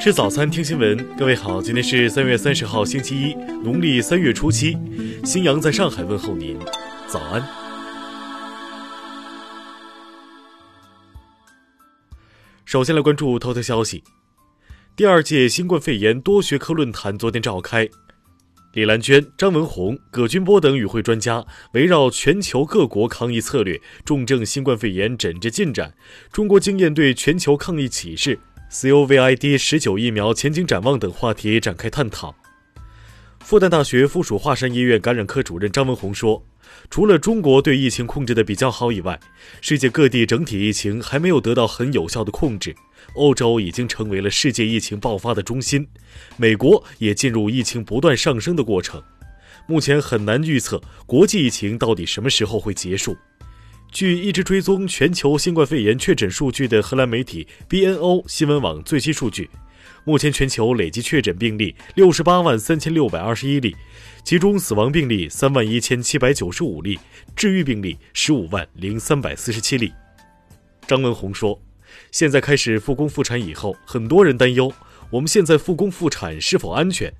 吃早餐，听新闻。各位好，今天是三月三十号，星期一，农历三月初七。新阳在上海问候您，早安。首先来关注头条消息：第二届新冠肺炎多学科论坛昨天召开，李兰娟、张文宏、葛军波等与会专家围绕全球各国抗疫策略，重症新冠肺炎诊治进展、中国经验对全球抗疫启示。COVID 十九疫苗前景展望等话题展开探讨。复旦大学附属华山医院感染科主任张文宏说：“除了中国对疫情控制的比较好以外，世界各地整体疫情还没有得到很有效的控制。欧洲已经成为了世界疫情爆发的中心，美国也进入疫情不断上升的过程。目前很难预测国际疫情到底什么时候会结束。”据一直追踪全球新冠肺炎确诊数据的荷兰媒体 BNO 新闻网最新数据，目前全球累计确诊病例六十八万三千六百二十一例，其中死亡病例三万一千七百九十五例，治愈病例十五万零三百四十七例。张文宏说：“现在开始复工复产以后，很多人担忧，我们现在复工复产是否安全？”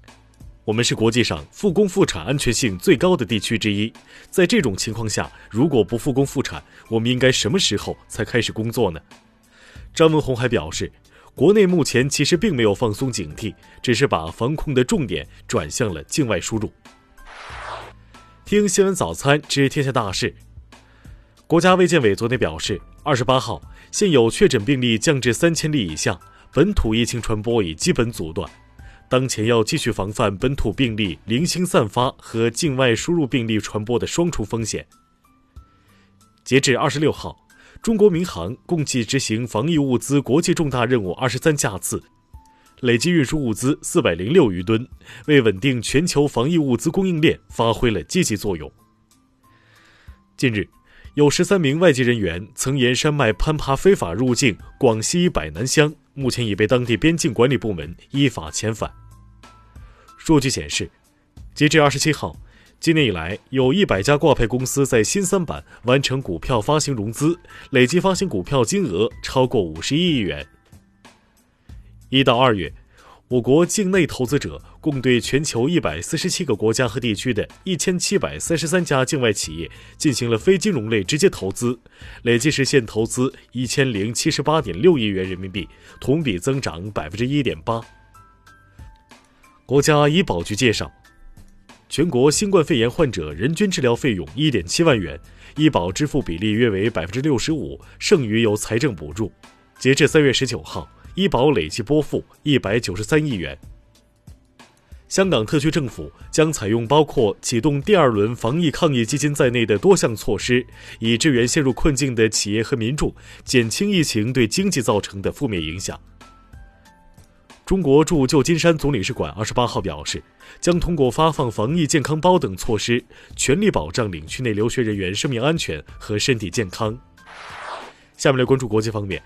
我们是国际上复工复产安全性最高的地区之一，在这种情况下，如果不复工复产，我们应该什么时候才开始工作呢？张文宏还表示，国内目前其实并没有放松警惕，只是把防控的重点转向了境外输入。听新闻早餐知天下大事。国家卫健委昨天表示，二十八号现有确诊病例降至三千例以下，本土疫情传播已基本阻断。当前要继续防范本土病例零星散发和境外输入病例传播的双重风险。截至二十六号，中国民航共计执行防疫物资国际重大任务二十三架次，累计运输物资四百零六余吨，为稳定全球防疫物资供应链发挥了积极作用。近日，有十三名外籍人员曾沿山脉攀爬非法入境广西百南乡，目前已被当地边境管理部门依法遣返。数据显示，截至二十七号，今年以来有一百家挂牌公司在新三板完成股票发行融资，累计发行股票金额超过五十亿元。一到二月，我国境内投资者共对全球一百四十七个国家和地区的一千七百三十三家境外企业进行了非金融类直接投资，累计实现投资一千零七十八点六亿元人民币，同比增长百分之一点八。国家医保局介绍，全国新冠肺炎患者人均治疗费用一点七万元，医保支付比例约为百分之六十五，剩余由财政补助。截至三月十九号，医保累计拨付一百九十三亿元。香港特区政府将采用包括启动第二轮防疫抗疫基金在内的多项措施，以支援陷入困境的企业和民众，减轻疫情对经济造成的负面影响。中国驻旧金山总领事馆二十八号表示，将通过发放防疫健康包等措施，全力保障领区内留学人员生命安全和身体健康。下面来关注国际方面，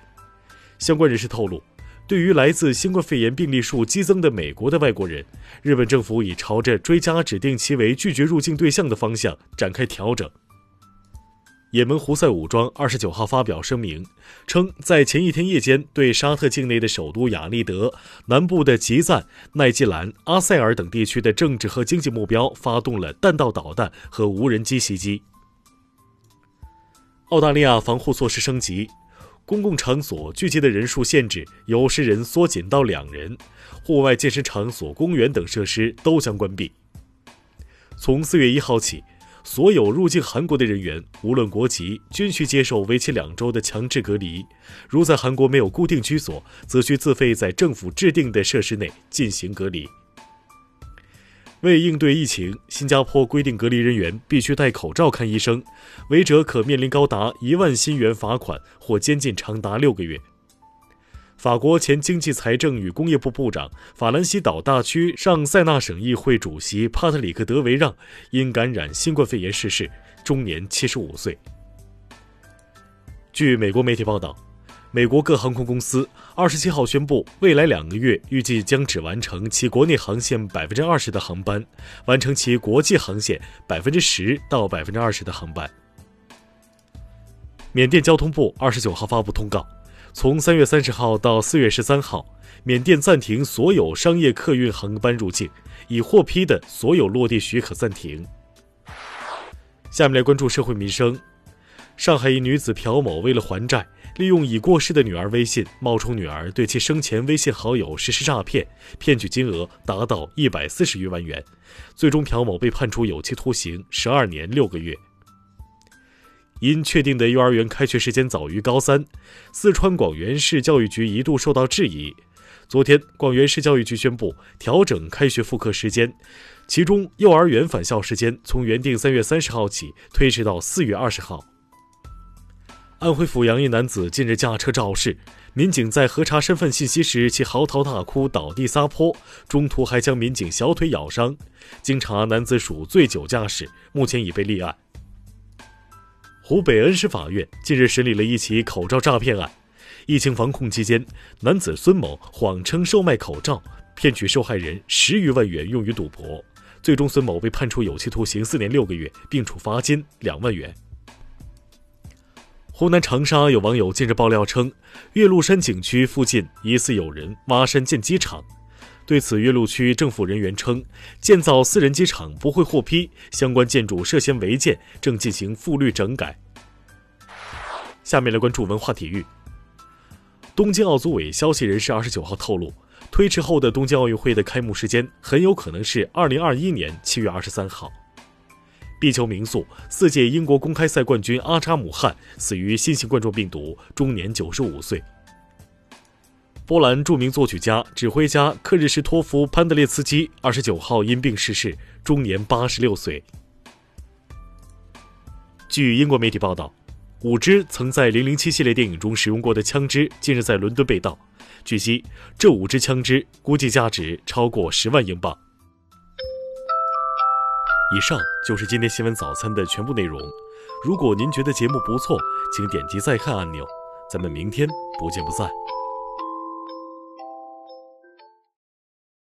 相关人士透露，对于来自新冠肺炎病例数激增的美国的外国人，日本政府已朝着追加指定其为拒绝入境对象的方向展开调整。也门胡塞武装二十九号发表声明，称在前一天夜间对沙特境内的首都雅利德、南部的吉赞、奈吉兰、阿塞尔等地区的政治和经济目标发动了弹道导弹和无人机袭击。澳大利亚防护措施升级，公共场所聚集的人数限制由十人缩减到两人，户外健身场所、公园等设施都将关闭。从四月一号起。所有入境韩国的人员，无论国籍，均需接受为期两周的强制隔离。如在韩国没有固定居所，则需自费在政府制定的设施内进行隔离。为应对疫情，新加坡规定隔离人员必须戴口罩看医生，违者可面临高达一万新元罚款或监禁长达六个月。法国前经济财政与工业部部长、法兰西岛大区上塞纳省议会主席帕特里克·德维让因感染新冠肺炎逝世，终年七十五岁。据美国媒体报道，美国各航空公司二十七号宣布，未来两个月预计将只完成其国内航线百分之二十的航班，完成其国际航线百分之十到百分之二十的航班。缅甸交通部二十九号发布通告。从三月三十号到四月十三号，缅甸暂停所有商业客运航班入境，已获批的所有落地许可暂停。下面来关注社会民生。上海一女子朴某为了还债，利用已过世的女儿微信冒充女儿，对其生前微信好友实施诈骗，骗取金额达到一百四十余万元。最终，朴某被判处有期徒刑十二年六个月。因确定的幼儿园开学时间早于高三，四川广元市教育局一度受到质疑。昨天，广元市教育局宣布调整开学复课时间，其中幼儿园返校时间从原定三月三十号起推迟到四月二十号。安徽阜阳一男子近日驾车肇事，民警在核查身份信息时，其嚎啕大哭、倒地撒泼，中途还将民警小腿咬伤。经查，男子属醉酒驾驶，目前已被立案。湖北恩施法院近日审理了一起口罩诈骗案。疫情防控期间，男子孙某谎称售卖口罩，骗取受害人十余万元用于赌博。最终，孙某被判处有期徒刑四年六个月，并处罚金两万元。湖南长沙有网友近日爆料称，岳麓山景区附近疑似有人挖山建机场。对此，岳麓区政府人员称，建造私人机场不会获批，相关建筑涉嫌违建，正进行复绿整改。下面来关注文化体育。东京奥组委消息人士二十九号透露，推迟后的东京奥运会的开幕时间很有可能是二零二一年七月二十三号。壁球名宿、四届英国公开赛冠军阿扎姆汗死于新型冠状病毒，终年九十五岁。波兰著名作曲家、指挥家克日什托夫·潘德列茨基二十九号因病逝世，终年八十六岁。据英国媒体报道，五支曾在《零零七》系列电影中使用过的枪支近日在伦敦被盗。据悉，这五支枪支估计价值超过十万英镑。以上就是今天新闻早餐的全部内容。如果您觉得节目不错，请点击再看按钮。咱们明天不见不散。